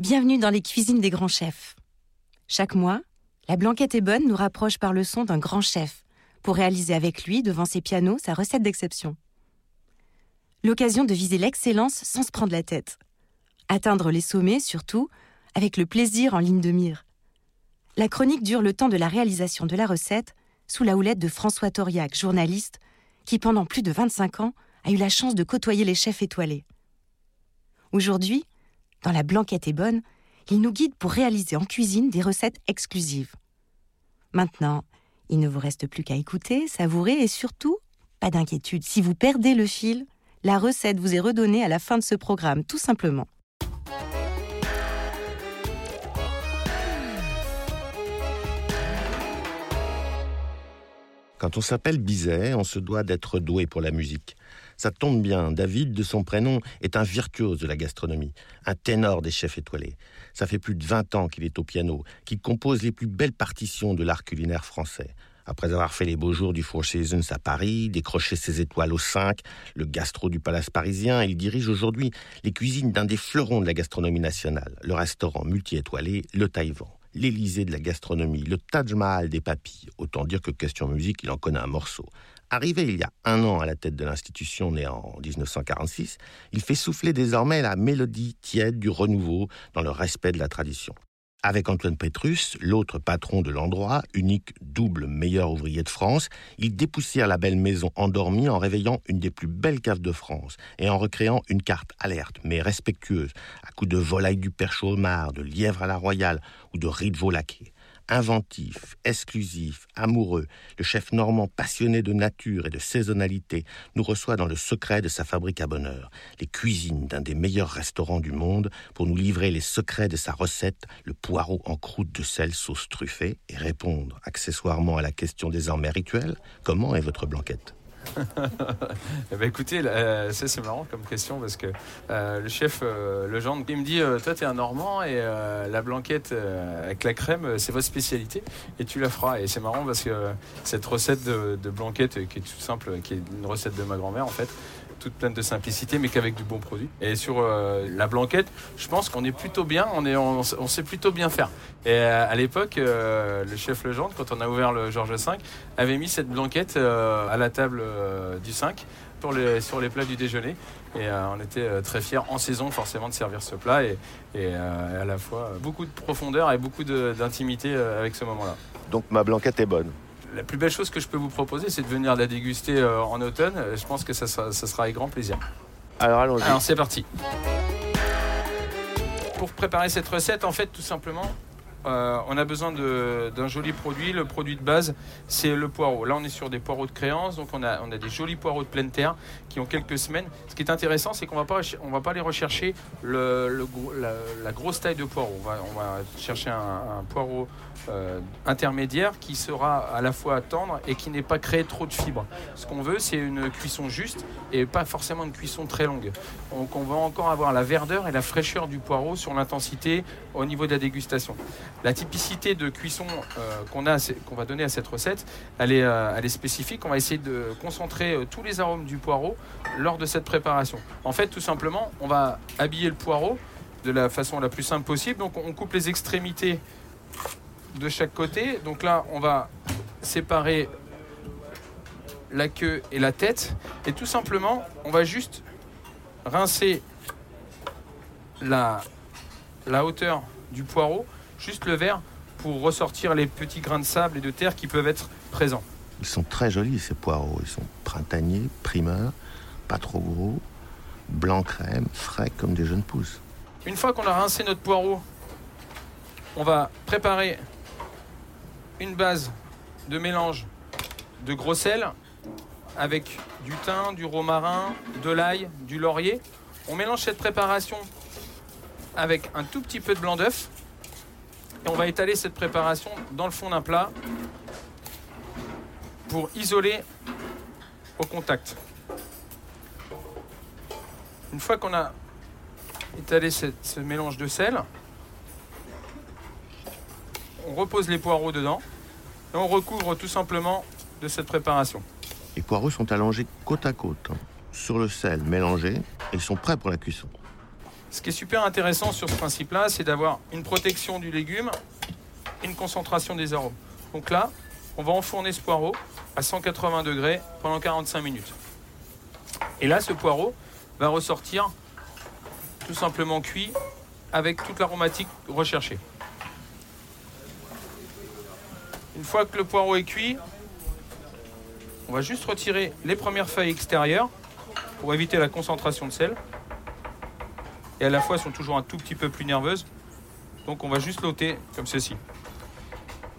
Bienvenue dans les cuisines des grands chefs. Chaque mois, la Blanquette est bonne nous rapproche par le son d'un grand chef pour réaliser avec lui, devant ses pianos, sa recette d'exception. L'occasion de viser l'excellence sans se prendre la tête. Atteindre les sommets, surtout, avec le plaisir en ligne de mire. La chronique dure le temps de la réalisation de la recette sous la houlette de François Toriac, journaliste, qui pendant plus de 25 ans a eu la chance de côtoyer les chefs étoilés. Aujourd'hui, dans La Blanquette est bonne, il nous guide pour réaliser en cuisine des recettes exclusives. Maintenant, il ne vous reste plus qu'à écouter, savourer et surtout, pas d'inquiétude, si vous perdez le fil, la recette vous est redonnée à la fin de ce programme, tout simplement. Quand on s'appelle Bizet, on se doit d'être doué pour la musique. Ça tombe bien, David, de son prénom, est un virtuose de la gastronomie, un ténor des chefs étoilés. Ça fait plus de 20 ans qu'il est au piano, qu'il compose les plus belles partitions de l'art culinaire français. Après avoir fait les beaux jours du Four Seasons à Paris, décroché ses étoiles au 5, le gastro du Palace parisien, il dirige aujourd'hui les cuisines d'un des fleurons de la gastronomie nationale, le restaurant multi-étoilé Le Taïwan l'Élysée de la gastronomie, le Taj Mahal des papilles. Autant dire que question musique, il en connaît un morceau. Arrivé il y a un an à la tête de l'institution née en 1946, il fait souffler désormais la mélodie tiède du renouveau dans le respect de la tradition. Avec Antoine Pétrus, l'autre patron de l'endroit, unique double meilleur ouvrier de France, il dépoussière la belle maison endormie en réveillant une des plus belles caves de France et en recréant une carte alerte mais respectueuse, à coups de volaille du perche au de lièvre à la royale ou de riz de veau inventif, exclusif, amoureux, le chef normand passionné de nature et de saisonnalité nous reçoit dans le secret de sa fabrique à bonheur, les cuisines d'un des meilleurs restaurants du monde, pour nous livrer les secrets de sa recette, le poireau en croûte de sel sauce truffée, et répondre accessoirement à la question désormais rituelle, comment est votre blanquette? Eh ben écoutez, euh, c'est marrant comme question parce que euh, le chef euh, Legendre, il me dit Toi, tu es un Normand et la blanquette avec la crème, c'est votre spécialité et tu la feras. Et c'est marrant parce que cette recette de, de, blanquette qui est tout simple, qui est une recette de ma grand-mère en fait, toute pleine de simplicité, mais qu'avec du bon produit. Et sur euh, la blanquette, je pense qu'on est plutôt bien, on, sait plutôt bien faire. Et euh, à l'époque, euh, le chef Legendre, quand on a ouvert le Georges V, avait mis cette blanquette à la table du 5 pour les, sur les plats du déjeuner. Et on était très fiers en saison forcément de servir ce plat et à la fois beaucoup de profondeur et beaucoup d'intimité avec ce moment-là. Donc ma blanquette est bonne la plus belle chose que je peux vous proposer, c'est de venir la déguster euh, en automne. Je pense que ça sera, avec grand plaisir. Alors allons-y. Alors c'est parti. Pour préparer cette recette, en fait, tout simplement, euh, on a besoin d'un joli produit. Le produit de base, c'est le poireau. Là, on est sur des poireaux de créance, donc on a, des jolis poireaux de pleine terre qui ont quelques semaines. Ce qui est intéressant, c'est qu'on va pas, on va pas aller rechercher la, grosse taille de poireau. On va, on va chercher un, poireau euh, intermédiaire qui sera à la fois tendre et qui n'est pas créé trop de fibres. Ce qu'on veut, c'est une cuisson juste et pas forcément une cuisson très longue. Donc, on va encore avoir la verdeur et la fraîcheur du poireau sur l'intensité au niveau de la dégustation. La typicité de cuisson euh, qu'on a, qu'on va donner à cette recette, elle est, euh, elle est spécifique. On va essayer de concentrer euh, tous les arômes du poireau lors de cette préparation. En fait, tout simplement, on va habiller le poireau de la façon la plus simple possible. Donc, on coupe les extrémités de chaque côté. Donc là, on va séparer la queue et la tête. Et tout simplement, on va juste rincer la, la hauteur du poireau juste le verre pour ressortir les petits grains de sable et de terre qui peuvent être présents. Ils sont très jolis ces poireaux, ils sont printaniers, primeurs, pas trop gros, blanc crème, frais comme des jeunes pousses. Une fois qu'on a rincé notre poireau, on va préparer une base de mélange de gros sel avec du thym, du romarin, de l'ail, du laurier. On mélange cette préparation avec un tout petit peu de blanc d'œuf. Et on va étaler cette préparation dans le fond d'un plat pour isoler au contact. Une fois qu'on a étalé ce mélange de sel, on repose les poireaux dedans et on recouvre tout simplement de cette préparation. Les poireaux sont allongés côte à côte, hein, sur le sel mélangé, et sont prêts pour la cuisson. Ce qui est super intéressant sur ce principe-là, c'est d'avoir une protection du légume une concentration des arômes. Donc là, on va enfourner ce poireau à 180 degrés pendant 45 minutes. Et là, ce poireau va ressortir tout simplement cuit avec toute l'aromatique recherchée. Une fois que le poireau est cuit, on va juste retirer les premières feuilles extérieures pour éviter la concentration de sel. Et à la fois, sont toujours un tout petit peu plus nerveuses. Donc on va juste l'ôter comme ceci.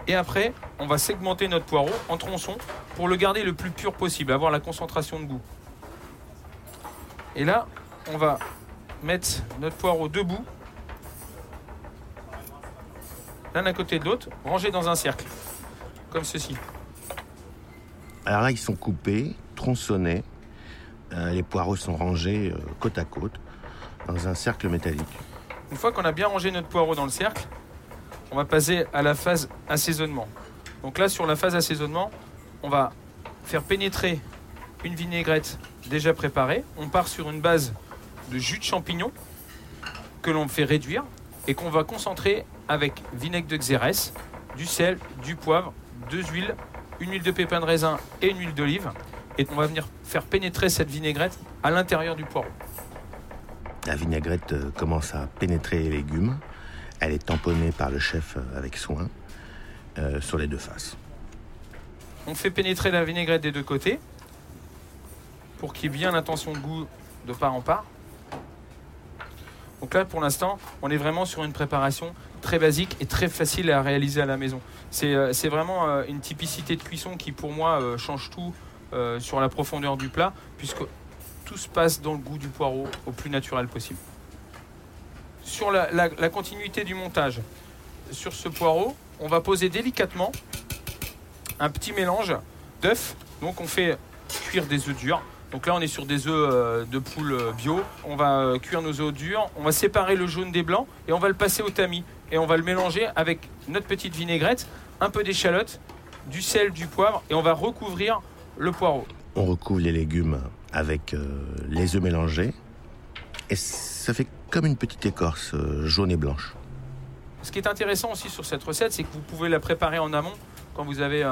Et après, on va segmenter notre poireau en tronçons pour le garder le plus pur possible, avoir la concentration de goût. Et là, on va mettre notre poireau debout, l'un à côté de l'autre, rangé dans un cercle, comme ceci. Alors là, ils sont coupés, tronçonnés. Euh, les poireaux sont rangés euh, côte à côte un cercle métallique. Une fois qu'on a bien rangé notre poireau dans le cercle, on va passer à la phase assaisonnement. Donc là, sur la phase assaisonnement, on va faire pénétrer une vinaigrette déjà préparée. On part sur une base de jus de champignon que l'on fait réduire et qu'on va concentrer avec vinaigre de xérès, du sel, du poivre, deux huiles, une huile de pépin de raisin et une huile d'olive. Et on va venir faire pénétrer cette vinaigrette à l'intérieur du poireau. La vinaigrette euh, commence à pénétrer les légumes. Elle est tamponnée par le chef euh, avec soin euh, sur les deux faces. On fait pénétrer la vinaigrette des deux côtés pour qu'il y ait bien l'intention de goût de part en part. Donc là, pour l'instant, on est vraiment sur une préparation très basique et très facile à réaliser à la maison. C'est vraiment une typicité de cuisson qui, pour moi, change tout sur la profondeur du plat, puisque tout se passe dans le goût du poireau au plus naturel possible. Sur la, continuité du montage, sur ce poireau, on va poser délicatement un petit mélange d'œufs. Donc on fait cuire des œufs durs. Donc là on est sur des œufs euh, de poule euh, bio. On va euh, cuire nos œufs durs, on va séparer le jaune des blancs et on va le passer au tamis. Et on va le mélanger avec notre petite vinaigrette, un peu d'échalote, du sel, du poivre et on va recouvrir le poireau. On recouvre les légumes avec euh, les œufs mélangés. Et ça fait comme une petite écorce euh, jaune et blanche. Ce qui est intéressant aussi sur cette recette, c'est que vous pouvez la préparer en amont quand vous avez,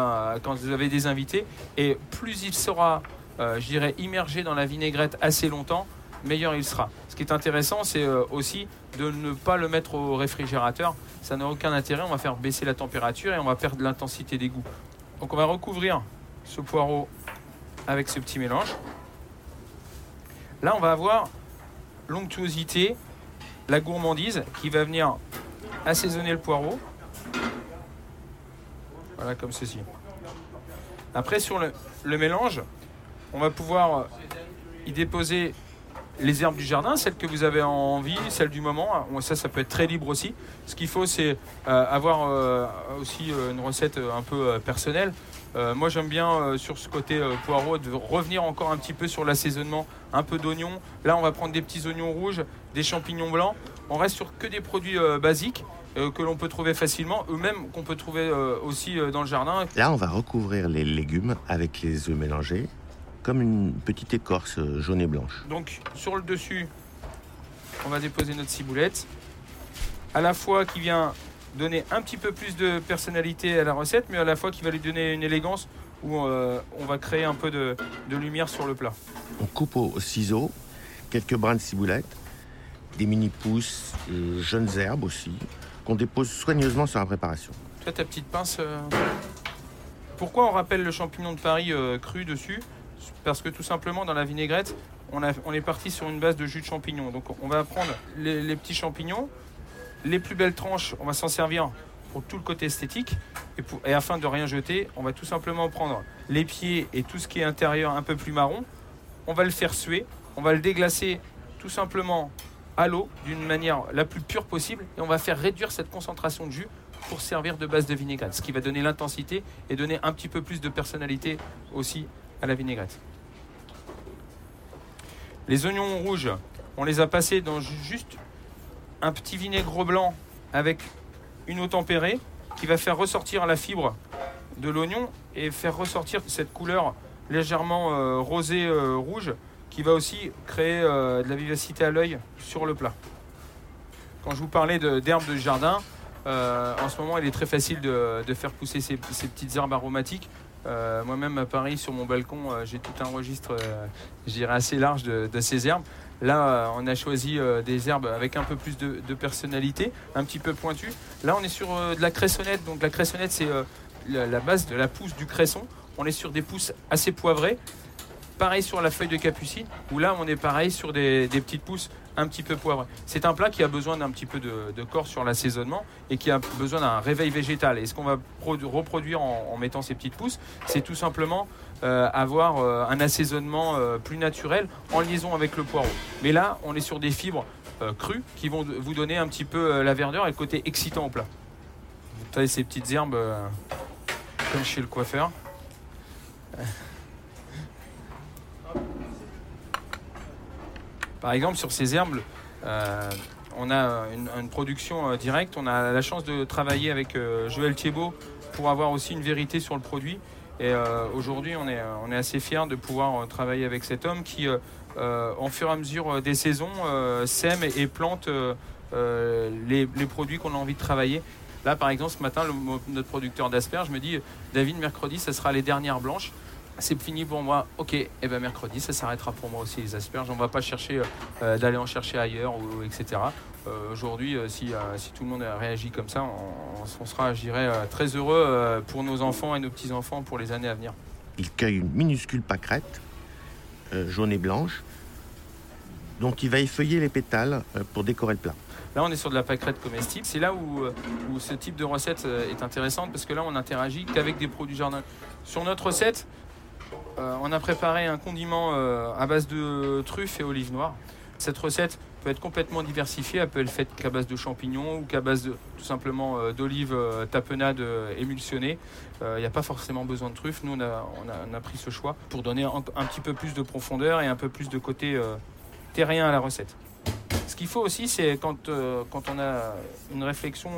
quand vous avez des invités. Et plus il sera, euh, je dirais, immergé dans la vinaigrette assez longtemps, meilleur il sera. Ce qui est intéressant, c'est aussi de ne pas le mettre au réfrigérateur. Ça n'a aucun intérêt. On va faire baisser la température et on va perdre l'intensité des goûts. Donc on va recouvrir ce poireau avec ce petit mélange. Là, on va avoir l'onctuosité, la gourmandise qui va venir assaisonner le poireau. Voilà, comme ceci. Après, sur le, mélange, on va pouvoir y déposer les herbes du jardin, celles que vous avez envie, celles du moment. Ça, ça peut être très libre aussi. Ce qu'il faut, c'est euh, avoir euh, aussi euh, une recette un peu personnelle. Euh, moi j'aime bien euh, sur ce côté euh, poireau de revenir encore un petit peu sur l'assaisonnement, un peu d'oignons. Là on va prendre des petits oignons rouges, des champignons blancs. On reste sur que des produits basiques que l'on peut trouver facilement, eux-mêmes qu'on peut trouver aussi dans le jardin. Là on va recouvrir les légumes avec les œufs mélangés comme une petite écorce jaune et blanche. Donc sur le dessus, on va déposer notre ciboulette, à la fois qui vient donner un petit peu plus de personnalité à la recette, mais à la fois qui va lui donner une élégance où euh, on va créer un peu de, lumière sur le plat. On coupe au, ciseau quelques brins de ciboulette, des mini-pousses, euh, jeunes herbes aussi, qu'on dépose soigneusement sur la préparation. Toi, ta petite pince. Euh, pourquoi on rappelle le champignon de Paris cru dessus? Parce que tout simplement, dans la vinaigrette, on, on, est parti sur une base de jus de champignons. Donc on va prendre les petits champignons, les plus belles tranches, on va s'en servir pour tout le côté esthétique. Et, afin de rien jeter, on va tout simplement prendre les pieds et tout ce qui est intérieur un peu plus marron. On va le faire suer. On va le déglacer tout simplement à l'eau d'une manière la plus pure possible et on va faire réduire cette concentration de jus pour servir de base de vinaigrette, ce qui va donner l'intensité et donner un petit peu plus de personnalité aussi à la vinaigrette. Les oignons rouges, on les a passés dans juste un petit vinaigre blanc avec une eau tempérée qui va faire ressortir la fibre de l'oignon et faire ressortir cette couleur légèrement euh, rosée euh, rouge qui va aussi créer euh, de la vivacité à l'œil sur le plat. Quand je vous parlais d'herbes de, jardin, en ce moment il est très facile de, faire pousser ces, petites herbes aromatiques. Moi-même à Paris sur mon balcon j'ai tout un registre je dirais assez large de, ces herbes. Là, on a choisi des herbes avec un peu plus de, personnalité, un petit peu pointues. Là, on est sur de la cressonnette. Donc, la cressonnette, c'est la, base de la pousse du cresson. On est sur des pousses assez poivrées. Pareil sur la feuille de capucine, où là on est pareil sur des, petites pousses un petit peu poivrées. C'est un plat qui a besoin d'un petit peu de, corps sur l'assaisonnement et qui a besoin d'un réveil végétal. Et ce qu'on va reproduire en, mettant ces petites pousses, c'est tout simplement euh, avoir euh, un assaisonnement euh, plus naturel en liaison avec le poireau. Mais là, on est sur des fibres crues qui vont vous donner un petit peu la verdure et le côté excitant au plat. Vous savez, ces petites herbes comme chez le coiffeur. Par exemple, sur ces herbes, euh, on a une, production euh, directe. On a la chance de travailler avec euh, Joël Thiebaud pour avoir aussi une vérité sur le produit. Et aujourd'hui, on est, assez fiers de pouvoir travailler avec cet homme qui, en fur et à mesure des saisons, sème et, plante les, produits qu'on a envie de travailler. Là, par exemple, ce matin, notre producteur d'asperges me dit David, mercredi, ce sera les dernières blanches c'est fini pour moi. Ok, et eh ben mercredi, ça s'arrêtera pour moi aussi les asperges. On va pas chercher euh, d'aller en chercher ailleurs ou etc. Euh, aujourd'hui, euh, si, si, tout le monde réagit comme ça, on, sera, je dirais, très heureux pour nos enfants et nos petits enfants pour les années à venir. Il cueille une minuscule pâquerette jaune et blanche, dont il va effeuiller les pétales pour décorer le plat. Là, on est sur de la pâquerette comestible. C'est là où, où, ce type de recette est intéressante parce que là, on interagit qu'avec des produits jardin. Sur notre recette, euh, on a préparé un condiment euh, à base de truffes et olives noires. Cette recette peut être complètement diversifiée. Elle peut être faite qu'à base de champignons ou qu'à base tout simplement euh, d'olives tapenades émulsionnées. Il n'y a pas forcément besoin de truffes. Nous, on a, pris ce choix pour donner un, petit peu plus de profondeur et un peu plus de côté terrien à la recette. Ce qu'il faut aussi, c'est quand, on a une réflexion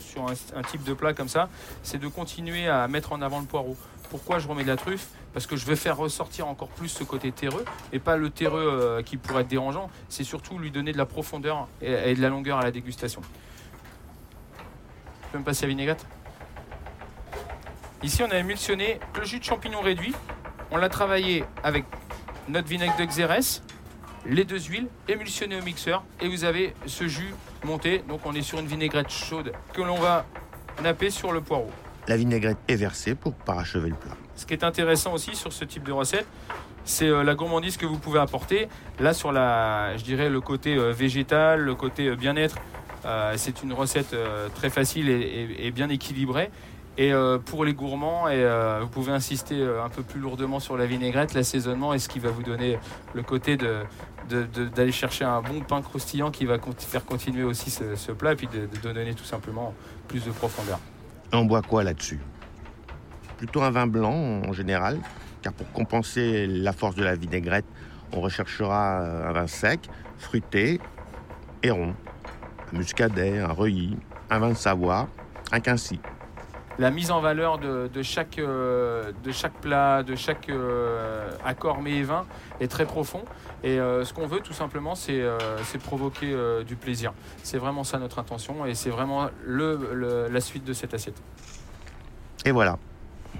sur un, type de plat comme ça, c'est de continuer à mettre en avant le poireau. Pourquoi je remets de la truffe Parce que je veux faire ressortir encore plus ce côté terreux et pas le terreux euh, qui pourrait être dérangeant. C'est surtout lui donner de la profondeur et, de la longueur à la dégustation. Tu peux me passer à vinaigrette? Ici, on a émulsionné le jus de champignon réduit. On l'a travaillé avec notre vinaigre de Xérès, les deux huiles émulsionnées au mixeur et vous avez ce jus monté. Donc on est sur une vinaigrette chaude que l'on va napper sur le poireau. La vinaigrette est versée pour parachever le plat. Ce qui est intéressant aussi sur ce type de recette, c'est euh, la gourmandise que vous pouvez apporter. Là, sur la, je dirais le côté euh, végétal, le côté euh, bien-être, c'est une recette très facile et, bien équilibrée. Et pour les gourmands, et, vous pouvez insister un peu plus lourdement sur la vinaigrette, l'assaisonnement est ce qui va vous donner le côté de, d'aller chercher un bon pain croustillant qui va faire continuer aussi ce, plat et puis de donner tout simplement plus de profondeur? On boit quoi là-dessus? Plutôt un vin blanc en général, car pour compenser la force de la vinaigrette, on recherchera un vin sec, fruité et rond. Un muscadet, un reuilly, un vin de Savoie, un quincy. La mise en valeur de, chaque, euh, chaque plat, de chaque euh, accord mets et vin est très profond. Et euh, ce qu'on veut tout simplement, c'est provoquer du plaisir. C'est vraiment ça notre intention et c'est vraiment la suite de cette assiette. Et voilà,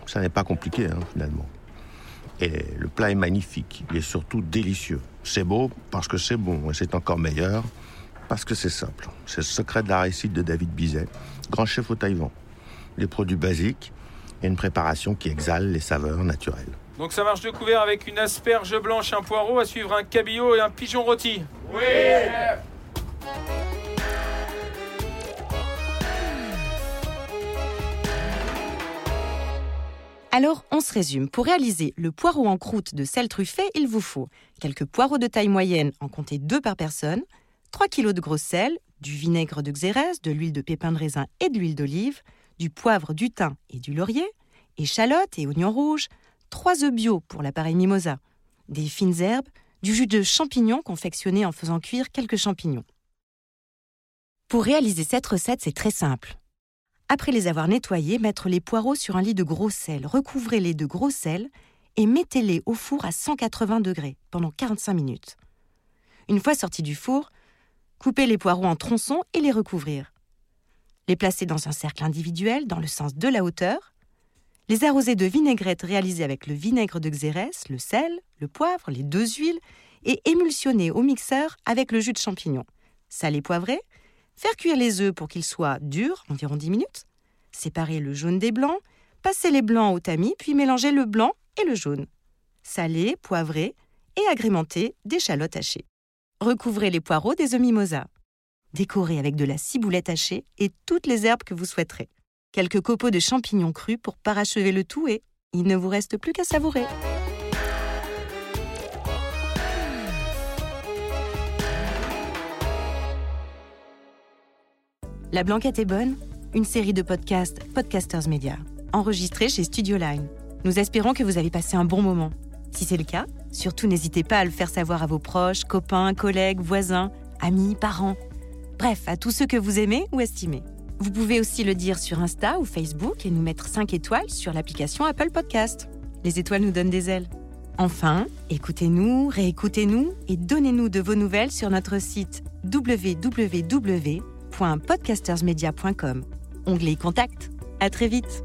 ça n'est pas compliqué hein, finalement. Et le plat est magnifique, il est surtout délicieux. C'est beau parce que c'est bon et c'est encore meilleur parce que c'est simple. C'est le secret de la réussite de David Bizet, grand chef au Taïwan les produits basiques et une préparation qui exhale les saveurs naturelles. Donc ça marche de couvert avec une asperge blanche, un poireau, à suivre un cabillaud et un pigeon rôti. Oui Alors, on se résume. Pour réaliser le poireau en croûte de sel truffé, il vous faut quelques poireaux de taille moyenne, en compter deux par personne, 3 kg de gros sel, du vinaigre de xérès, de l'huile de pépin de raisin et de l'huile d'olive, du poivre, du thym et du laurier, échalotes et oignons rouges, 3 œufs bio pour l'appareil mimosa, des fines herbes, du jus de champignons confectionné en faisant cuire quelques champignons. Pour réaliser cette recette, c'est très simple. Après les avoir nettoyés, mettre les poireaux sur un lit de gros sel, recouvrez-les de gros sel et mettez-les au four à 180 degrés pendant 45 minutes. Une fois sortis du four, coupez les poireaux en tronçons et les recouvrir. Les placer dans un cercle individuel dans le sens de la hauteur. Les arroser de vinaigrette réalisée avec le vinaigre de xérès, le sel, le poivre, les deux huiles et émulsionner au mixeur avec le jus de champignon. Saler poivrer, faire cuire les œufs pour qu'ils soient durs, environ 10 minutes. Séparer le jaune des blancs, passer les blancs au tamis, puis mélanger le blanc et le jaune. Saler, poivrer et agrémenter d'échalotes hachées. Recouvrez les poireaux des œufs. Décorez avec de la ciboulette hachée et toutes les herbes que vous souhaiterez. Quelques copeaux de champignons crus pour parachever le tout et il ne vous reste plus qu'à savourer. La Blanquette est bonne, une série de podcasts Podcasters Media, enregistrée chez Studio Line. Nous espérons que vous avez passé un bon moment. Si c'est le cas, surtout n'hésitez pas à le faire savoir à vos proches, copains, collègues, voisins, amis, parents. Bref, à tous ceux que vous aimez ou estimez. Vous pouvez aussi le dire sur Insta ou Facebook et nous mettre 5 étoiles sur l'application Apple Podcast. Les étoiles nous donnent des ailes. Enfin, écoutez-nous, réécoutez-nous et donnez-nous de vos nouvelles sur notre site www.podcastersmedia.com. Onglet Contact. À très vite.